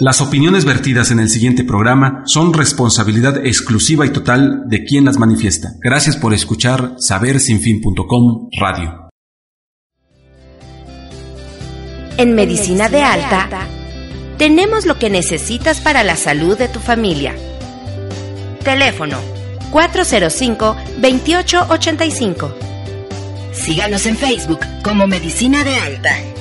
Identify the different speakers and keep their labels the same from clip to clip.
Speaker 1: Las opiniones vertidas en el siguiente programa son responsabilidad exclusiva y total de quien las manifiesta. Gracias por escuchar sabersinfin.com Radio.
Speaker 2: En Medicina de Alta tenemos lo que necesitas para la salud de tu familia. Teléfono 405-2885. Síganos en Facebook como Medicina de Alta.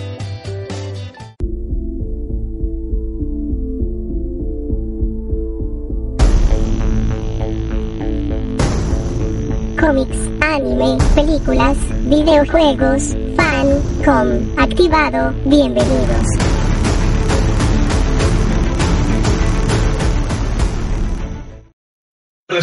Speaker 3: Anime, películas, videojuegos, fan, com, activado, bienvenidos.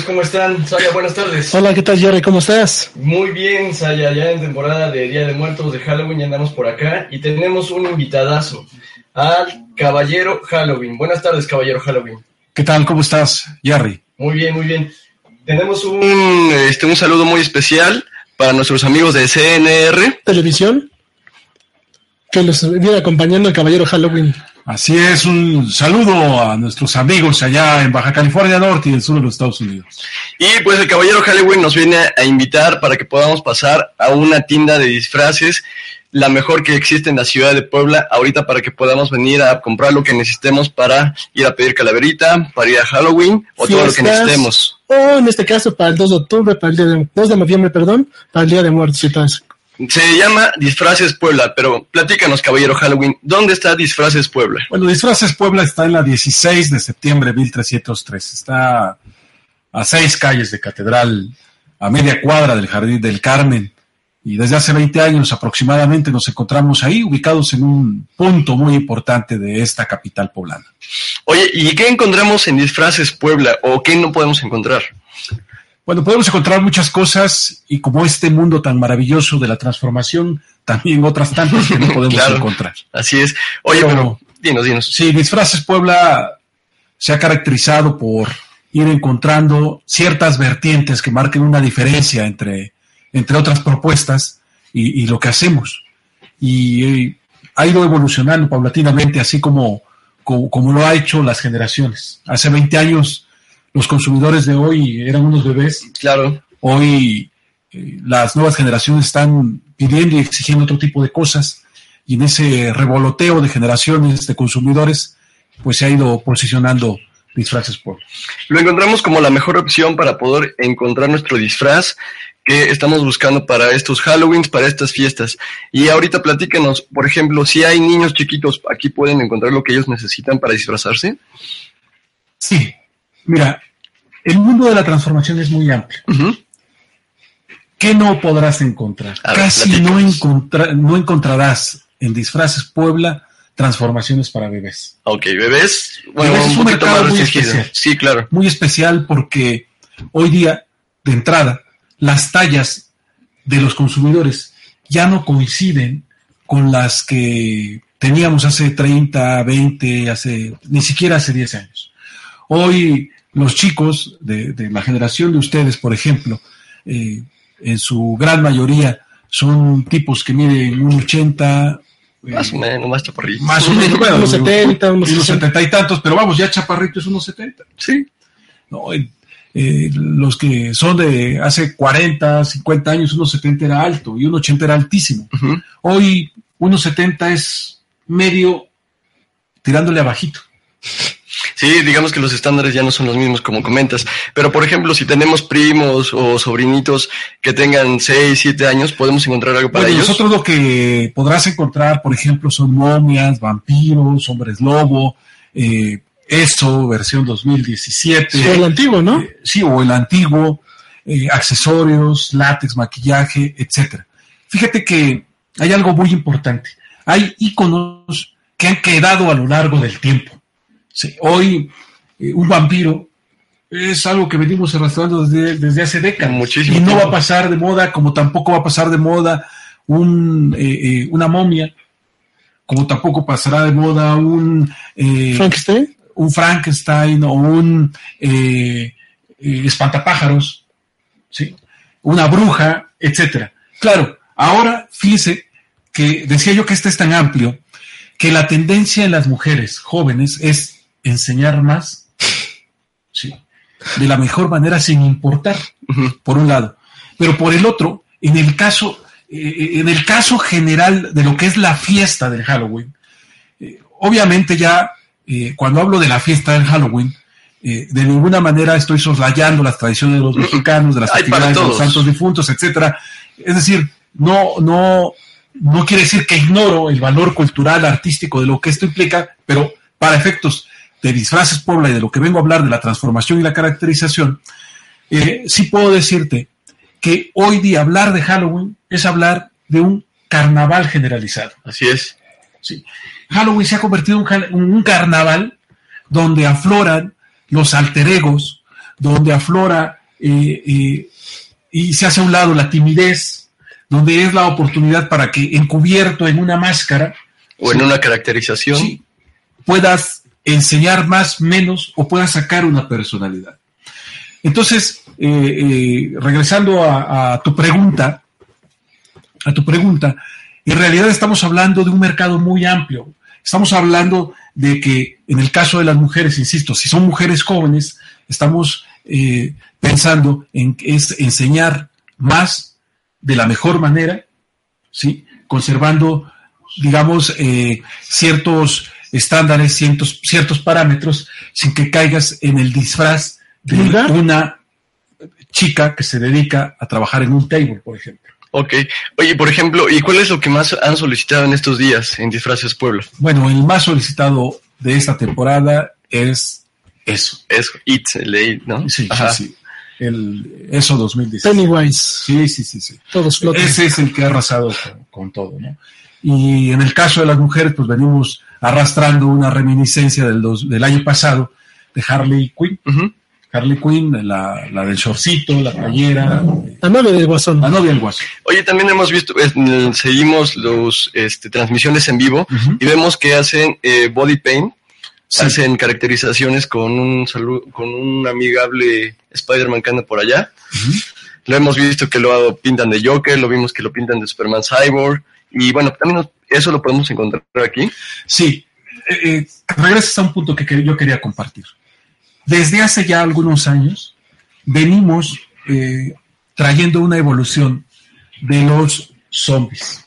Speaker 4: ¿Cómo están? Saya, buenas tardes.
Speaker 5: Hola, ¿qué tal Jerry? ¿Cómo estás?
Speaker 4: Muy bien, Saya, ya en temporada de Día de Muertos de Halloween ya andamos por acá y tenemos un invitadazo al Caballero Halloween. Buenas tardes, Caballero Halloween.
Speaker 5: ¿Qué tal? ¿Cómo estás, Jerry?
Speaker 4: Muy bien, muy bien. Tenemos un, este, un saludo muy especial para nuestros amigos de CNR.
Speaker 5: Televisión, que los viene acompañando el Caballero Halloween.
Speaker 6: Así es, un saludo a nuestros amigos allá en Baja California Norte y el sur de los Estados Unidos.
Speaker 4: Y pues el Caballero Halloween nos viene a invitar para que podamos pasar a una tienda de disfraces, la mejor que existe en la ciudad de Puebla, ahorita para que podamos venir a comprar lo que necesitemos para ir a pedir calaverita, para ir a Halloween o todo lo que necesitemos.
Speaker 5: O en este caso para el 2 de octubre, para el día de, 2 de noviembre, perdón, para el Día de Muertos y todo eso.
Speaker 4: Se llama Disfraces Puebla, pero platícanos, Caballero Halloween, ¿dónde está Disfraces Puebla?
Speaker 6: Bueno, Disfraces Puebla está en la 16 de septiembre de 1303. Está a seis calles de Catedral, a media cuadra del Jardín del Carmen. Y desde hace 20 años aproximadamente nos encontramos ahí, ubicados en un punto muy importante de esta capital poblana.
Speaker 4: Oye, ¿y qué encontramos en Disfraces Puebla o qué no podemos encontrar?
Speaker 6: Bueno, podemos encontrar muchas cosas y como este mundo tan maravilloso de la transformación, también otras tantas que no podemos
Speaker 4: Claro.
Speaker 6: encontrar.
Speaker 4: Así es. Oye,
Speaker 6: Pero-
Speaker 4: pero, dinos, dinos.
Speaker 6: Sí, Disfraces Puebla se ha caracterizado por ir encontrando ciertas vertientes que marquen una diferencia entre, entre otras propuestas y, y lo que hacemos. Y eh, ha ido evolucionando paulatinamente, así como, como, como lo ha hecho las generaciones. Hace 20 años los consumidores de hoy eran unos bebés.
Speaker 4: Claro.
Speaker 6: Hoy eh, las nuevas generaciones están pidiendo y exigiendo otro tipo de cosas y en ese revoloteo de generaciones de consumidores, pues se ha ido posicionando disfraces por.
Speaker 4: Lo encontramos como la mejor opción para poder encontrar nuestro disfraz que estamos buscando para estos Halloweens, para estas fiestas. Y ahorita platícanos, por ejemplo, si hay niños chiquitos, aquí pueden encontrar lo que ellos necesitan para disfrazarse.
Speaker 6: Sí, mira, el mundo de la transformación es muy amplio. ¿Qué no podrás encontrar?
Speaker 4: Ver,
Speaker 6: Casi no,
Speaker 4: platícanos.
Speaker 6: encontra- no encontrarás en Disfraces Puebla transformaciones para bebés.
Speaker 4: Ok, bebés, bueno,
Speaker 6: Bebés es
Speaker 4: un
Speaker 6: mercado muy especial.
Speaker 4: Sí, claro.
Speaker 6: muy especial porque hoy día, de entrada, las tallas de los consumidores ya no coinciden con las que teníamos hace 30, 20, hace, ni siquiera hace 10 años. Hoy los chicos de, de la generación de ustedes, por ejemplo, eh, en su gran mayoría son tipos que miden un 80,
Speaker 4: Más o menos, más chaparritos.
Speaker 6: más o menos, bueno,
Speaker 5: Unos 70, unos
Speaker 6: unos
Speaker 5: 60.
Speaker 6: 70 y tantos, pero vamos, ya chaparrito es unos 70.
Speaker 4: Sí.
Speaker 6: ¿no? Eh, los que son de hace 40, 50 años, unos 70 era alto y un 80 era altísimo.
Speaker 4: Ujú.
Speaker 6: Hoy unos 70 es medio tirándole abajito.
Speaker 4: Sí, digamos que los estándares ya no son los mismos como comentas, pero por ejemplo, si tenemos primos o sobrinitos que tengan 6, 7 años, podemos encontrar algo para
Speaker 6: Bueno,
Speaker 4: ellos.
Speaker 6: nosotros lo que podrás encontrar, por ejemplo, son momias, vampiros, hombres lobo, eh, eso, versión 2017.
Speaker 5: Sí, el antiguo, ¿no?
Speaker 6: Eh, sí, o el antiguo, eh, accesorios, látex, maquillaje, etcétera. Fíjate que hay algo muy importante. Hay iconos que han quedado a lo largo del tiempo. Sí, hoy eh, un vampiro es algo que venimos arrastrando desde, desde hace décadas.
Speaker 4: Muchísimo
Speaker 6: y no va a pasar de moda, como tampoco va a pasar de moda un, eh, eh, una momia, como tampoco pasará de moda un, eh,
Speaker 5: Frankenstein.
Speaker 6: Un Frankenstein o un eh, eh, espantapájaros, ¿sí? una bruja, etcétera. Claro, ahora fíjese que decía yo que este es tan amplio que la tendencia en las mujeres jóvenes es enseñar más, sí, de la mejor manera sin importar, por un lado, pero por el otro, en el caso, eh, en el caso general de lo que es la fiesta del Halloween, eh, obviamente ya eh, cuando hablo de la fiesta del Halloween, eh, de ninguna manera estoy soslayando las tradiciones de los mexicanos, de las actividades de los santos difuntos, etcétera. Es decir, no, no, no quiere decir que ignoro el valor cultural, artístico de lo que esto implica, pero para efectos de disfraces Puebla y de lo que vengo a hablar de la transformación y la caracterización, eh, sí puedo decirte que hoy día hablar de Halloween es hablar de un carnaval generalizado.
Speaker 4: Así es.
Speaker 6: Sí. Halloween se ha convertido en un, carnaval donde afloran los alter egos, donde aflora eh, eh, y se hace a un lado la timidez, donde es la oportunidad para que encubierto en una máscara
Speaker 4: O en una caracterización.
Speaker 6: sí, puedas enseñar más, menos o puedas sacar una personalidad. Entonces, eh, eh, regresando a, a tu pregunta, a tu pregunta, en realidad estamos hablando de un mercado muy amplio. Estamos hablando de que en el caso de las mujeres, insisto, si son mujeres jóvenes, estamos eh, pensando en es enseñar más de la mejor manera, ¿sí? conservando, digamos, eh, ciertos estándares, ciertos, ciertos parámetros, sin que caigas en el disfraz de una chica que se dedica a trabajar en un table, por ejemplo.
Speaker 4: Ok. Oye, por ejemplo, ¿y cuál es lo que más han solicitado en estos días en Disfraces Pueblo?
Speaker 6: Bueno, el más solicitado de esta temporada es eso.
Speaker 4: Es It, el ¿no?
Speaker 6: Sí,
Speaker 4: Ajá.
Speaker 6: sí, sí. El, eso 2016.
Speaker 5: Pennywise.
Speaker 6: Sí, sí, sí, sí.
Speaker 5: Todos flotan.
Speaker 6: Ese es el que ha arrasado con, con todo, ¿no? Y en el caso de las mujeres, pues venimos arrastrando una reminiscencia del, dos- del año pasado de Harley Quinn. Harley Quinn, la, la del shortcito, la playera,
Speaker 5: La novia del guasón.
Speaker 6: la novia del guaso.
Speaker 4: Oye, también hemos visto, eh, seguimos los este, transmisiones en vivo y vemos que hacen eh, body paint,
Speaker 6: Sí.
Speaker 4: hacen caracterizaciones con un salu- con un amigable Spider-Man que anda por allá. Lo hemos visto que lo pintan de Joker, lo vimos que lo pintan de Superman Cyborg y bueno, también eso lo podemos encontrar aquí.
Speaker 6: Sí, eh, eh, regresas a un punto que, que yo quería compartir. Desde hace ya algunos años venimos eh, trayendo una evolución de los zombies.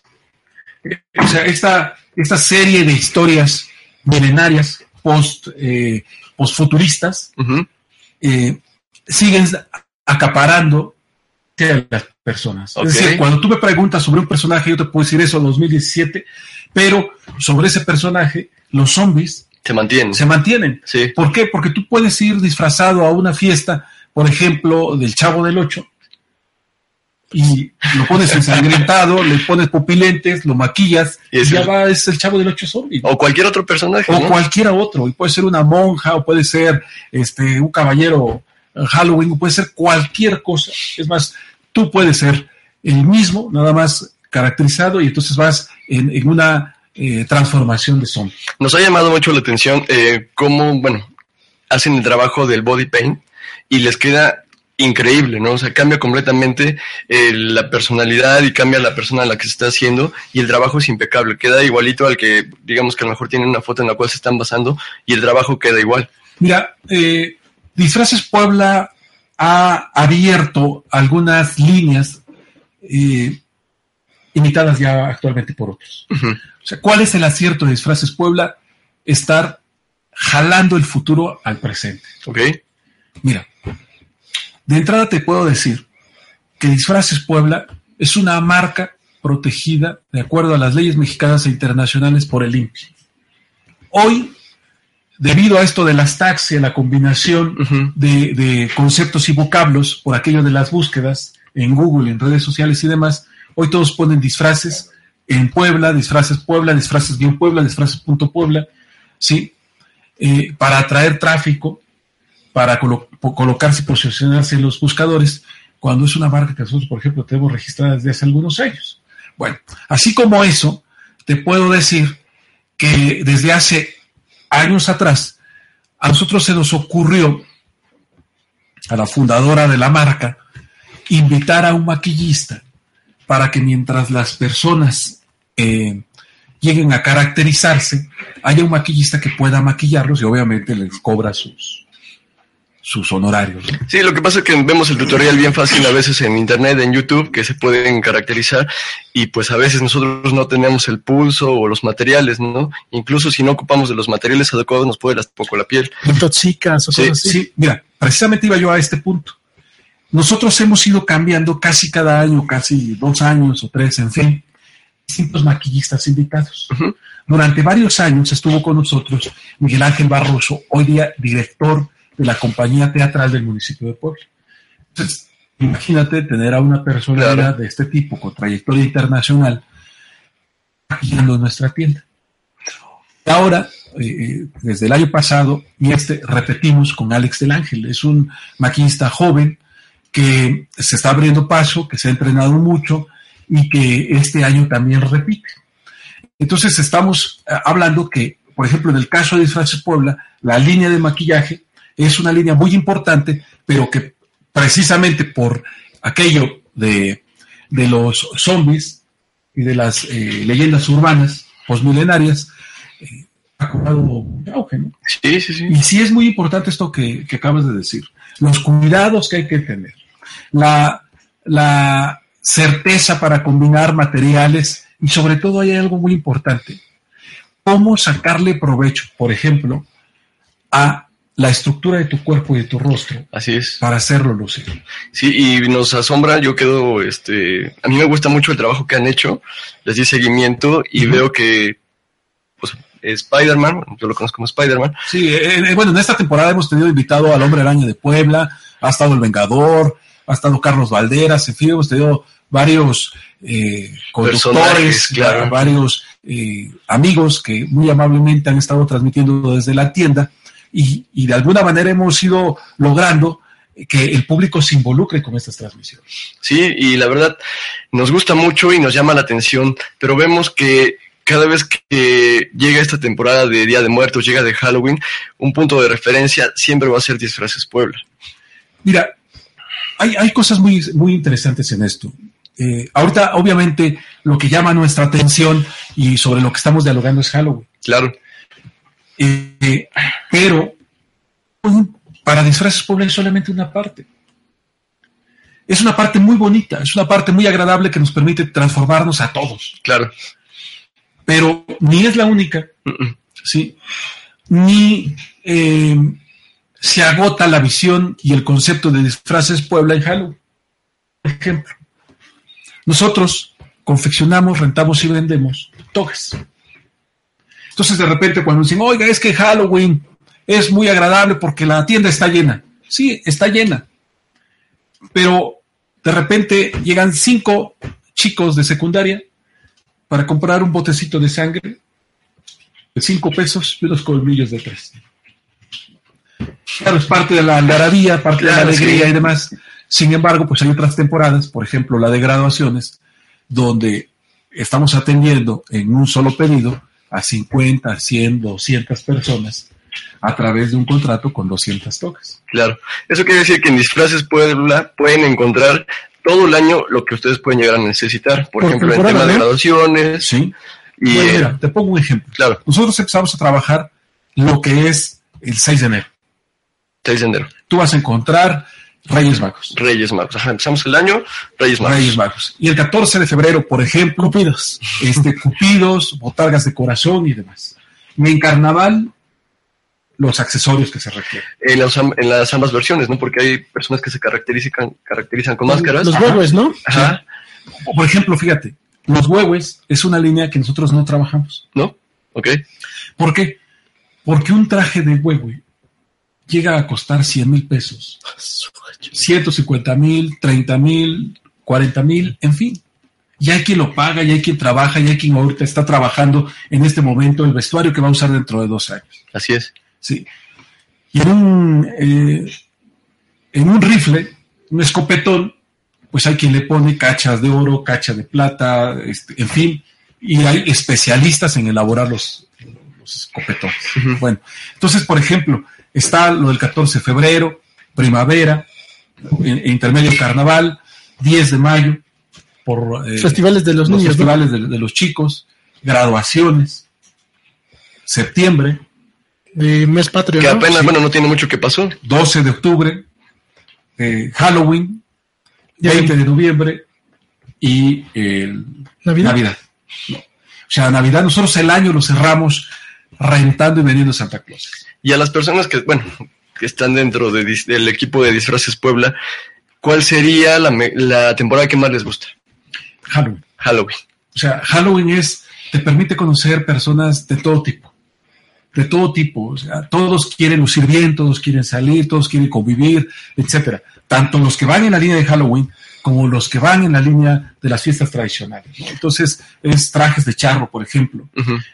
Speaker 6: O sea, esta, esta serie de historias milenarias, post, eh, postfuturistas,
Speaker 4: Ujú.
Speaker 6: eh, siguen acaparando a las personas.
Speaker 4: Ok.
Speaker 6: Es decir, cuando tú me preguntas sobre un personaje, yo te puedo decir eso 2017, pero sobre ese personaje, los zombies
Speaker 4: Se mantienen.
Speaker 6: se mantienen.
Speaker 4: Sí.
Speaker 6: ¿Por qué? Porque tú puedes ir disfrazado a una fiesta, por ejemplo, del Chavo del Ocho, y lo pones ensangrentado, le pones pupilentes, lo maquillas,
Speaker 4: Y
Speaker 6: ya
Speaker 4: el-
Speaker 6: va, es el Chavo del Ocho zombie.
Speaker 4: O cualquier otro personaje,
Speaker 6: O
Speaker 4: ¿no?
Speaker 6: cualquiera otro, y puede ser una monja, o puede ser este un caballero en Halloween, o puede ser cualquier cosa. Es más, tú puedes ser el mismo, nada más caracterizado, y entonces vas en, en una eh, transformación de zombie.
Speaker 4: Nos ha llamado mucho la atención eh, cómo, bueno, hacen el trabajo del body paint y les queda increíble, ¿no? O sea, cambia completamente eh, la personalidad y cambia la persona a la que se está haciendo y el trabajo es impecable, queda igualito al que, digamos que a lo mejor tienen una foto en la cual se están basando y el trabajo queda igual.
Speaker 6: Mira, eh, Disfraces Puebla ha abierto algunas líneas eh, imitadas ya actualmente por otros. O sea, ¿cuál es el acierto de Disfraces Puebla? Estar jalando el futuro al presente.
Speaker 4: ¿Ok?
Speaker 6: Mira, de entrada te puedo decir que Disfraces Puebla es una marca protegida de acuerdo a las leyes mexicanas e internacionales por el INPI. Hoy, debido a esto de las taxis, la combinación de, de conceptos y vocablos por aquello de las búsquedas en Google, en redes sociales y demás, hoy todos ponen disfraces en Puebla, disfraces Puebla, disfraces guion Puebla, disfraces punto Puebla, ¿sí? eh, para atraer tráfico, para colocarse y posicionarse en los buscadores, cuando es una marca que nosotros, por ejemplo, tenemos registrada desde hace algunos años. Bueno, así como eso, te puedo decir que desde hace años atrás, a nosotros se nos ocurrió, a la fundadora de la marca, invitar a un maquillista para que mientras las personas eh, lleguen a caracterizarse, haya un maquillista que pueda maquillarlos y obviamente les cobra sus, sus honorarios. ¿no?
Speaker 4: Sí, lo que pasa es que vemos el tutorial bien fácil a veces en internet, en YouTube, que se pueden caracterizar y pues a veces nosotros no tenemos el pulso o los materiales, ¿no? Incluso si no ocupamos de los materiales adecuados nos puede lastimar un poco la piel.
Speaker 5: Intoxicas o
Speaker 4: Sí,
Speaker 5: cosas así.
Speaker 6: Sí, mira, precisamente iba yo a este punto. Nosotros hemos ido cambiando casi cada año, casi dos años o tres, en fin, distintos maquillistas invitados. Durante varios años estuvo con nosotros Miguel Ángel Barroso, hoy día director de la compañía teatral del municipio de Puebla. Entonces, imagínate tener a una personalidad
Speaker 4: Claro.
Speaker 6: de este tipo con trayectoria internacional maquillando nuestra tienda. Ahora, eh, desde el año pasado, y este repetimos con Alex del Ángel, es un maquillista joven que se está abriendo paso, que se ha entrenado mucho y que este año también repite. Entonces estamos eh, hablando que, por ejemplo, en el caso de Disfraces Puebla, la línea de maquillaje es una línea muy importante, pero que precisamente por aquello de, de los zombies y de las eh, leyendas urbanas posmilenarias, eh, ha cobrado auge, ¿no?
Speaker 4: Sí, sí, sí.
Speaker 6: Y sí es muy importante esto que, que acabas de decir. Los cuidados que hay que tener. La, la certeza para combinar materiales y sobre todo hay algo muy importante. Cómo sacarle provecho, por ejemplo, a la estructura de tu cuerpo y de tu rostro
Speaker 4: Así es.
Speaker 6: para hacerlo lucir.
Speaker 4: Sí, y nos asombra, yo quedo, este, a mí me gusta mucho el trabajo que han hecho, les di seguimiento y veo que, pues, Spider-Man, yo lo conozco como Spider-Man,
Speaker 6: Sí, eh, eh, bueno, en esta temporada hemos tenido invitado al Hombre Araña de Puebla, ha estado el Vengador, ha estado Carlos Valderas, en fin, hemos tenido varios eh, conductores,
Speaker 4: claro.
Speaker 6: varios eh, amigos que muy amablemente han estado transmitiendo desde la tienda y, y de alguna manera hemos ido logrando que el público se involucre con estas transmisiones.
Speaker 4: Sí, y la verdad nos gusta mucho y nos llama la atención, pero vemos que cada vez que llega esta temporada de Día de Muertos, llega de Halloween, un punto de referencia siempre va a ser Disfraces Puebla.
Speaker 6: Mira, hay, hay cosas muy, muy interesantes en esto. Eh, ahorita, obviamente, lo que llama nuestra atención y sobre lo que estamos dialogando es Halloween.
Speaker 4: Claro,
Speaker 6: Eh, pero para Disfraces Puebla es solamente una parte. Es una parte muy bonita, es una parte muy agradable que nos permite transformarnos a todos.
Speaker 4: claro.
Speaker 6: Pero ni es la única. ¿sí? Ni eh, se agota la visión y el concepto de Disfraces Puebla en Halloween. Por ejemplo, nosotros confeccionamos, rentamos y vendemos togas. Entonces, de repente, cuando dicen, oiga, es que Halloween es muy agradable porque la tienda está llena. Sí, está llena. Pero de repente llegan cinco chicos de secundaria para comprar un botecito de sangre de cinco pesos y unos colmillos de tres. Claro, es parte de la algarabía, parte de la alegría
Speaker 4: sí.
Speaker 6: y demás. Sin embargo, pues hay otras temporadas, por ejemplo, la de graduaciones, donde estamos atendiendo en un solo pedido a 50, 100, 200 personas a través de un contrato con 200 toques.
Speaker 4: Claro. Eso quiere decir que en Disfraces Puebla pueden encontrar todo el año lo que ustedes pueden llegar a necesitar. Por,
Speaker 5: Por
Speaker 4: ejemplo, en tema de graduaciones.
Speaker 6: ¿Sí?
Speaker 4: Y,
Speaker 6: Bueno,
Speaker 4: eh,
Speaker 6: mira, te pongo un ejemplo.
Speaker 4: claro,
Speaker 6: Nosotros empezamos a trabajar lo que es el 6 de enero.
Speaker 4: 6 de enero.
Speaker 6: Tú vas a encontrar Reyes Magos.
Speaker 4: Reyes Magos. Ajá, empezamos el año, Reyes Magos.
Speaker 6: Reyes Magos. Y el 14 de febrero, por ejemplo,
Speaker 5: Cupidos.
Speaker 6: este, cupidos, botargas de corazón y demás. Y en carnaval, los accesorios que se requieren.
Speaker 4: En, las en las ambas versiones, ¿no? Porque hay personas que se caracterizan, caracterizan con máscaras.
Speaker 5: Los
Speaker 6: Ajá.
Speaker 5: huevos, ¿no?
Speaker 4: Ajá.
Speaker 6: Por ejemplo, fíjate, los huevos es una línea que nosotros no trabajamos.
Speaker 4: ¿No? Ok.
Speaker 6: ¿Por qué? Porque un traje de huevo llega a costar 100 mil pesos, 150 mil, 30 mil, 40 mil, en fin. Y hay quien lo paga, y hay quien trabaja, y hay quien ahorita está trabajando en este momento el vestuario que va a usar dentro de dos años.
Speaker 4: Así es.
Speaker 6: ¿sí? Y en un, eh, en un rifle, un escopetón, pues hay quien le pone cachas de oro, cachas de plata, este, en fin, y hay especialistas en elaborar los, los escopetones. Bueno, entonces, por ejemplo, está lo del 14 de febrero, primavera, intermedio carnaval, 10 de mayo, por eh,
Speaker 5: Festivales de los niños, ¿no?
Speaker 6: festivales de, de los chicos, graduaciones, septiembre,
Speaker 5: De mes patrio,
Speaker 4: Que
Speaker 5: ¿no?
Speaker 4: apenas,
Speaker 6: Sí.
Speaker 4: bueno, no tiene mucho que pasó.
Speaker 6: 12 de octubre, eh, Halloween,
Speaker 5: Ya
Speaker 6: 20 de noviembre y el
Speaker 5: ¿Navidad?
Speaker 6: Navidad. No. O sea, Navidad nosotros el año lo cerramos rentando y vendiendo Santa Claus.
Speaker 4: Y a las personas que, bueno, que están dentro de del equipo de Disfraces Puebla, ¿cuál sería la, la temporada que más les gusta?
Speaker 6: Halloween.
Speaker 4: Halloween.
Speaker 6: O sea, Halloween es, te permite conocer personas de todo tipo. De todo tipo. O sea, todos quieren lucir bien, todos quieren salir, todos quieren convivir, etcétera. Tanto los que van en la línea de Halloween como los que van en la línea de las fiestas tradicionales. ¿no? Entonces, es trajes de charro, por ejemplo.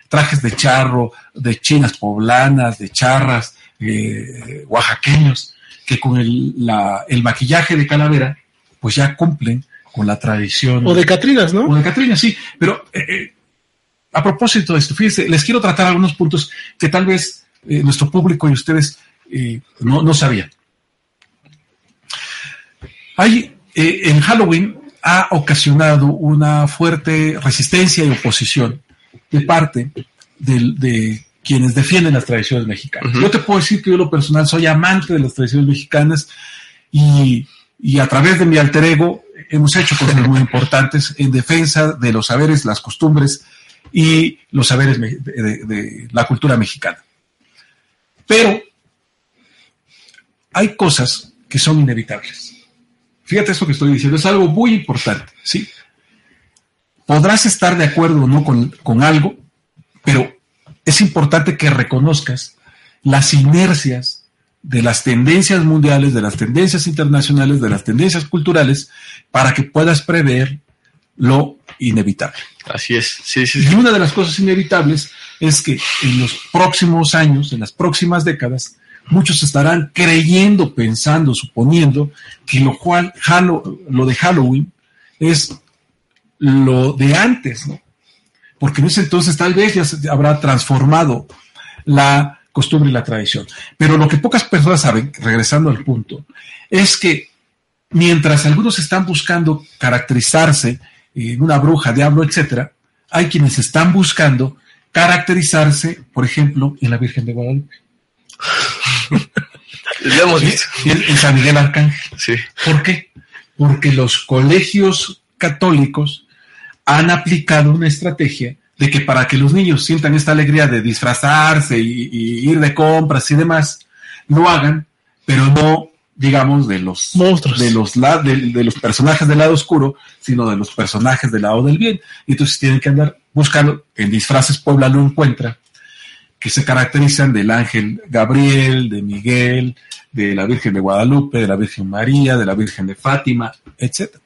Speaker 6: Trajes de charro, de chinas poblanas, de charras, eh, oaxaqueños, que con el, la- el maquillaje de calavera, pues ya cumplen con la tradición.
Speaker 5: O de Catrinas, ¿no?
Speaker 6: O de Catrina, sí. Pero eh, eh, a propósito de esto, fíjense, les quiero tratar algunos puntos que tal vez eh, nuestro público y ustedes eh, no, no sabían. Hay, eh, en Halloween ha ocasionado una fuerte resistencia y oposición de parte de, quienes defienden las tradiciones mexicanas. Yo te puedo decir que yo, lo personal, soy amante de las tradiciones mexicanas y, y a través de mi alter ego hemos hecho cosas muy importantes en defensa de los saberes, las costumbres y los saberes me- de, de- de la cultura mexicana. Pero hay cosas que son inevitables. Fíjate esto que estoy diciendo, es algo muy importante, ¿sí? Podrás estar de acuerdo o no con, con algo, pero es importante que reconozcas las inercias de las tendencias mundiales, de las tendencias internacionales, de las tendencias culturales, para que puedas prever lo inevitable.
Speaker 4: Así es. Sí, sí,
Speaker 6: Y
Speaker 4: sí.
Speaker 6: una de las cosas inevitables es que en los próximos años, en las próximas décadas, muchos estarán creyendo, pensando, suponiendo que lo cual lo de Halloween es lo de antes, ¿no? Porque en ese entonces tal vez ya se habrá transformado la costumbre y la tradición. Pero lo que pocas personas saben, regresando al punto, es que mientras algunos están buscando caracterizarse en una bruja, diablo, etcétera, hay quienes están buscando caracterizarse, por ejemplo, en la Virgen de Guadalupe,
Speaker 4: Lo hemos visto.
Speaker 6: y en en San Miguel Arcángel.
Speaker 4: Sí.
Speaker 6: ¿Por qué? Porque los colegios católicos han aplicado una estrategia de que para que los niños sientan esta alegría de disfrazarse y, y ir de compras y demás, lo hagan, pero no, digamos, de los
Speaker 5: Monstruos.
Speaker 6: de los la- de, de los personajes del lado oscuro, sino de los personajes del lado del bien. Y entonces tienen que andar buscando, en disfraces Puebla lo encuentra, que se caracterizan del ángel Gabriel, de Miguel, de la Virgen de Guadalupe, de la Virgen María, de la Virgen de Fátima, etc.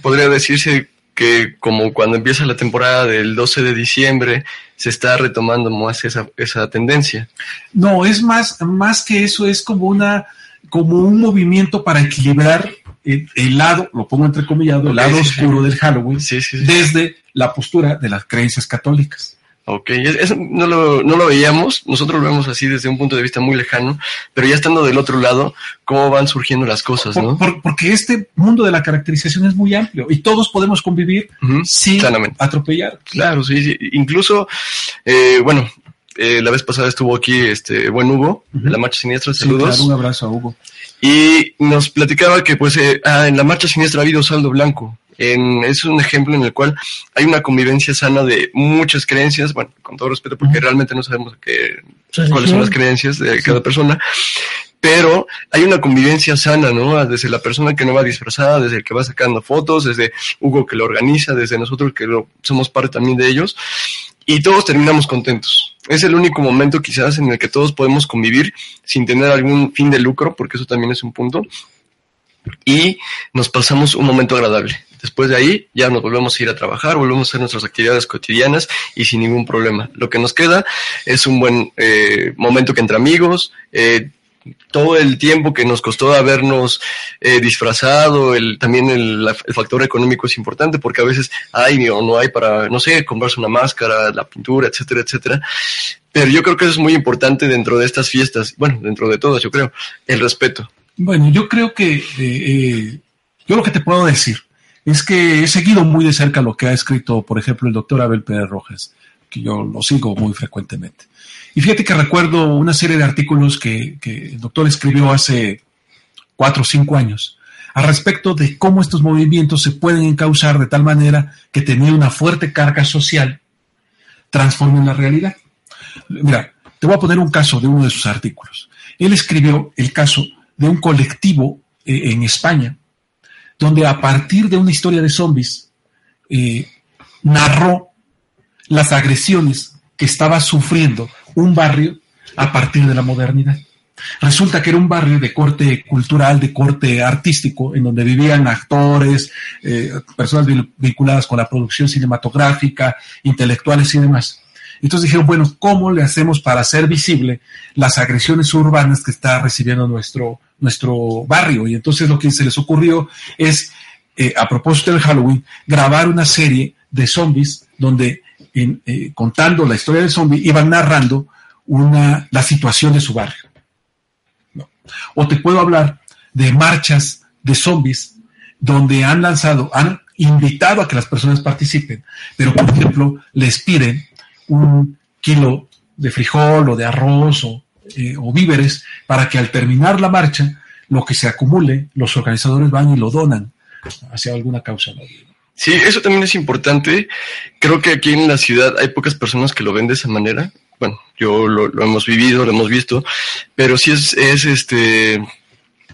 Speaker 4: Podría decirse que como cuando empieza la temporada del 12 de diciembre, se está retomando más esa, esa tendencia.
Speaker 6: No, es más, más que eso, es como una, como un movimiento para equilibrar el, el lado, lo pongo entrecomillado, el lado
Speaker 4: sí, sí.
Speaker 6: oscuro del Halloween,
Speaker 4: sí.
Speaker 6: desde la postura de las creencias católicas.
Speaker 4: Ok, es- eso no lo, no lo veíamos, nosotros lo vemos así desde un punto de vista muy lejano, pero ya estando del otro lado, cómo van surgiendo las cosas,
Speaker 6: Por-
Speaker 4: ¿no?
Speaker 6: por- porque este mundo de la caracterización es muy amplio y todos podemos convivir
Speaker 4: Ujú,
Speaker 6: sin atropellar.
Speaker 4: Claro, sí, sí. Incluso, eh, bueno, eh, la vez pasada estuvo aquí este buen Hugo, de la Marcha Siniestra,
Speaker 6: Sí,
Speaker 4: saludos.
Speaker 6: claro, un abrazo a Hugo.
Speaker 4: Y nos platicaba que pues eh, ah, en la marcha siniestra ha habido saldo blanco. En, es un ejemplo en el cual hay una convivencia sana de muchas creencias, bueno, con todo respeto, porque realmente no sabemos qué, cuáles son las creencias de cada persona, pero hay una convivencia sana, ¿no? Desde la persona que no va disfrazada, desde el que va sacando fotos, desde Hugo que lo organiza, desde nosotros que lo, somos parte también de ellos, y todos terminamos contentos. Es el único momento quizás en el que todos podemos convivir sin tener algún fin de lucro, porque eso también es un punto, y nos pasamos un momento agradable. Después de ahí ya nos volvemos a ir a trabajar, volvemos a hacer nuestras actividades cotidianas y sin ningún problema. Lo que nos queda es un buen eh, momento que entre amigos, eh, todo el tiempo que nos costó habernos eh, disfrazado, el, también el, el, factor económico es importante porque a veces hay o no hay para, no sé, comprarse una máscara, la pintura, etcétera, etcétera. Pero yo creo que eso es muy importante dentro de estas fiestas, bueno, dentro de todas, yo creo, el respeto.
Speaker 6: Bueno, yo creo que, eh, eh, yo lo que te puedo decir es que he seguido muy de cerca lo que ha escrito, por ejemplo, el doctor Abel Pérez Rojas, que yo lo sigo muy frecuentemente. Y fíjate que recuerdo una serie de artículos que, el doctor escribió hace cuatro o cinco años al respecto de cómo estos movimientos se pueden encauzar de tal manera que tenía una fuerte carga social, transformen la realidad. Mira, te voy a poner un caso de uno de sus artículos. Él escribió el caso de un colectivo eh, en España, donde a partir de una historia de zombies, eh, narró las agresiones que estaba sufriendo un barrio a partir de la modernidad. Resulta que era un barrio de corte cultural, de corte artístico, en donde vivían actores, eh, personas vinculadas con la producción cinematográfica, intelectuales y demás. Entonces dijeron, bueno, ¿cómo le hacemos para hacer visible las agresiones urbanas que está recibiendo nuestro, nuestro barrio? Y entonces lo que se les ocurrió es, eh, a propósito del Halloween, grabar una serie de zombies donde, en, eh, contando la historia del zombie, iban narrando una, la situación de su barrio. ¿no? O te puedo hablar de marchas de zombies donde han lanzado, han invitado a que las personas participen, pero por ejemplo les piden un kilo de frijol o de arroz o, eh, o, víveres para que al terminar la marcha, lo que se acumule, los organizadores van y lo donan hacia alguna causa.
Speaker 4: Sí, eso también es importante. Creo que aquí en la ciudad hay pocas personas que lo ven de esa manera. Bueno, yo lo, hemos vivido, lo hemos visto, pero sí es, es este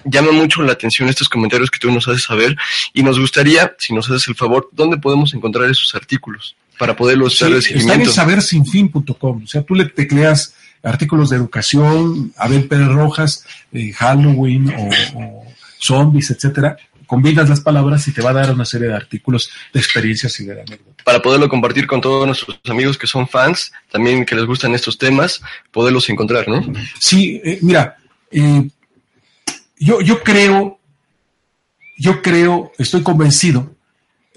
Speaker 4: llama mucho la atención estos comentarios que tú nos haces saber y nos gustaría, si nos haces el favor, ¿dónde podemos encontrar esos artículos? Para poderlo estar
Speaker 6: sí, en sabersinfin.com. O sea, tú le tecleas artículos de educación, Abel Pérez Rojas, eh, Halloween o, o, zombies, etcétera. Combinas las palabras y te va a dar una serie de artículos de experiencias y de anécdotas.
Speaker 4: Para poderlo compartir con todos nuestros amigos que son fans, también que les gustan estos temas, poderlos encontrar, ¿no?
Speaker 6: Sí, eh, mira, eh, yo, yo creo, yo creo, estoy convencido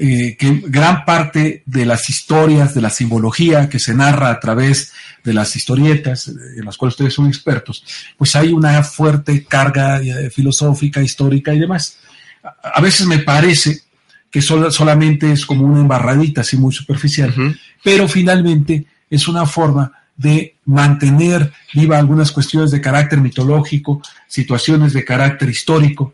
Speaker 6: eh, que gran parte de las historias, de la simbología que se narra a través de las historietas, en las cuales ustedes son expertos, pues hay una fuerte carga eh, filosófica, histórica y demás. A, veces me parece que sol, solamente es como una embarradita así muy superficial, uh -huh. pero finalmente es una forma de mantener viva algunas cuestiones de carácter mitológico, situaciones de carácter histórico,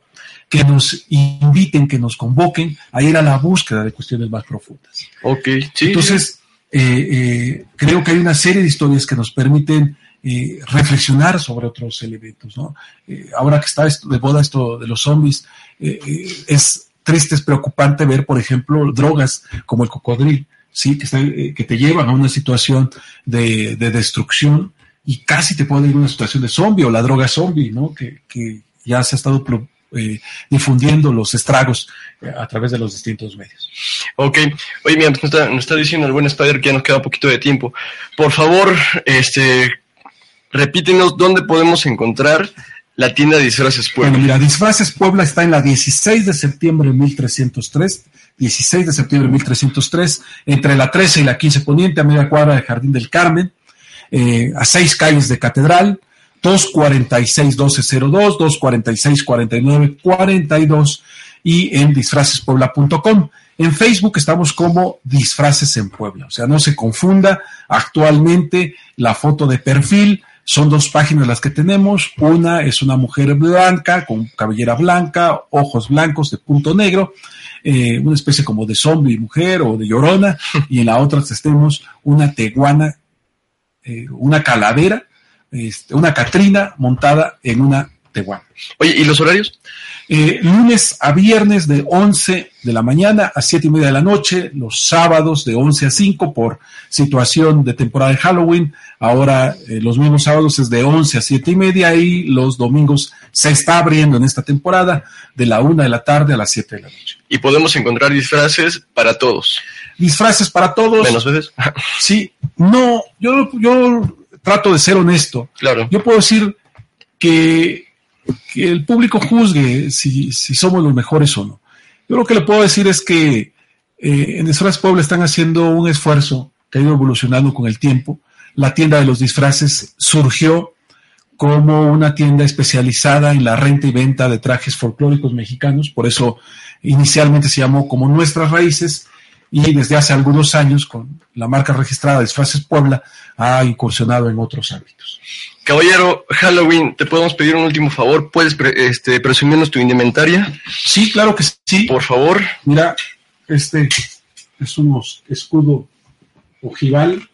Speaker 6: que nos inviten, que nos convoquen a ir a la búsqueda de cuestiones más profundas.
Speaker 4: Ok, sí.
Speaker 6: Entonces, eh, eh, creo que hay una serie de historias que nos permiten eh, reflexionar sobre otros elementos. ¿no? Eh, ahora que está esto, de boda esto de los zombies, eh, es triste, es preocupante ver, por ejemplo, drogas como el cocodril, ¿sí? que, está, que te llevan a una situación de, de, destrucción y casi te puede ir a una situación de zombie o la droga zombie, ¿no? que, que ya se ha estado eh, difundiendo los estragos eh, a través de los distintos medios.
Speaker 4: Ok, oye, mira, nos está, nos está diciendo el buen Spider que ya nos queda poquito de tiempo. Por favor, este, repítenos dónde podemos encontrar la tienda de Disfraces Puebla.
Speaker 6: Bueno, mira, Disfraces Puebla está en la 16 de septiembre de 1303, 16 de septiembre de 1303, entre la 13 y la 15 poniente, a media cuadra de Jardín del Carmen, eh, a seis calles de Catedral, 246-1202, 246-4942 y en disfracespuebla.com. En Facebook estamos como Disfraces en Puebla. O sea, no se confunda. Actualmente la foto de perfil son dos páginas las que tenemos. Una es una mujer blanca, con cabellera blanca, ojos blancos de punto negro, eh, una especie como de zombie mujer o de llorona. Y en la otra tenemos una teguana, eh, una calavera este, una Catrina montada en una Tehuán.
Speaker 4: Oye, ¿y los horarios?
Speaker 6: Eh, lunes a viernes de 11 de la mañana a 7 y media de la noche, los sábados de 11 a 5 por situación de temporada de Halloween. Ahora eh, los mismos sábados es de 11 a 7 y media y los domingos se está abriendo en esta temporada de la 1 de la tarde a las 7 de la noche.
Speaker 4: Y podemos encontrar disfraces para todos.
Speaker 6: Disfraces para todos.
Speaker 4: Menos veces.
Speaker 6: Sí, no, yo, yo trato de ser honesto.
Speaker 4: Claro.
Speaker 6: Yo puedo decir que, que el público juzgue si, si, somos los mejores o no. Yo lo que le puedo decir es que eh, en Disfraz Puebla están haciendo un esfuerzo que ha ido evolucionando con el tiempo. La tienda de los disfraces surgió como una tienda especializada en la renta y venta de trajes folclóricos mexicanos, por eso inicialmente se llamó como Nuestras Raíces y desde hace algunos años con la marca registrada Disfraces Puebla ha incursionado en otros ámbitos.
Speaker 4: Caballero, Halloween, ¿te podemos pedir un último favor? ¿Puedes pre este, presumirnos tu indumentaria?
Speaker 6: Sí, claro que sí.
Speaker 4: Por favor.
Speaker 6: Mira, este es un escudo ojival,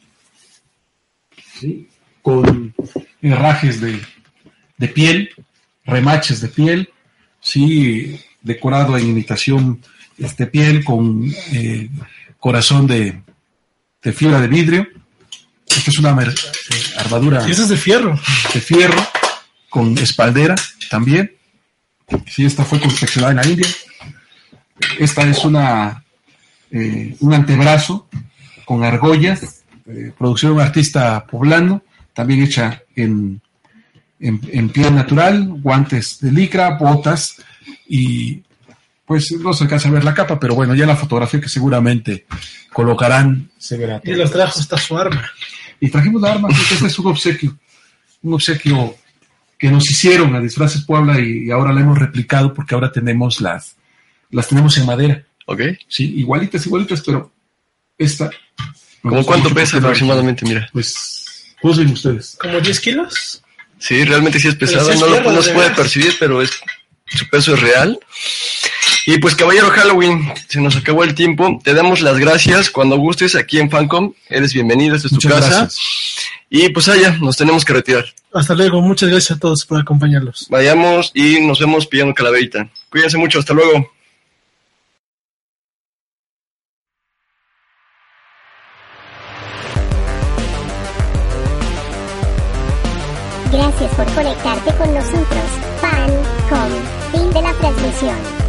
Speaker 6: ¿sí? con herrajes de, de, piel, remaches de piel, sí, decorado en imitación este piel con eh, corazón de, de, fibra de vidrio. Esta es una eh, armadura.
Speaker 5: Y esa es de fierro.
Speaker 6: De fierro, con espaldera también. Sí, esta fue confeccionada en la India. Esta es una eh, un antebrazo con argollas, eh, producción de un artista poblano, también hecha en, en, en, piel natural, guantes de licra, botas y pues no se alcanza a ver la capa, pero bueno, ya la fotografía que seguramente colocarán se verá.
Speaker 5: Y los trajo hasta su arma.
Speaker 6: Y trajimos la arma, porque este es un obsequio, un obsequio que nos hicieron a Disfraces Puebla y, y ahora la hemos replicado porque ahora tenemos las, las tenemos en madera.
Speaker 4: Ok.
Speaker 6: Sí, igualitas, igualitas, pero esta.
Speaker 4: ¿Cómo cuánto pesa aproximadamente? Mira.
Speaker 6: Pues, juzguen ustedes.
Speaker 5: ¿Como 10 kilos?
Speaker 4: Sí, realmente sí es
Speaker 5: es
Speaker 4: no lo no se puede percibir, pero es su peso es real. Y pues, caballero Halloween, se nos acabó el tiempo. Te damos las gracias. Cuando gustes aquí en Fancom, eres bienvenido. Esta es tu
Speaker 6: Muchas
Speaker 4: casa.
Speaker 6: gracias.
Speaker 4: Y pues allá, nos tenemos que retirar.
Speaker 5: Hasta luego. Muchas gracias a todos por acompañarlos.
Speaker 4: Vayamos y nos vemos pillando calaverita. Cuídense mucho. Hasta luego.
Speaker 3: Gracias por conectarte con nosotros. Fan, com. Fin de la transmisión.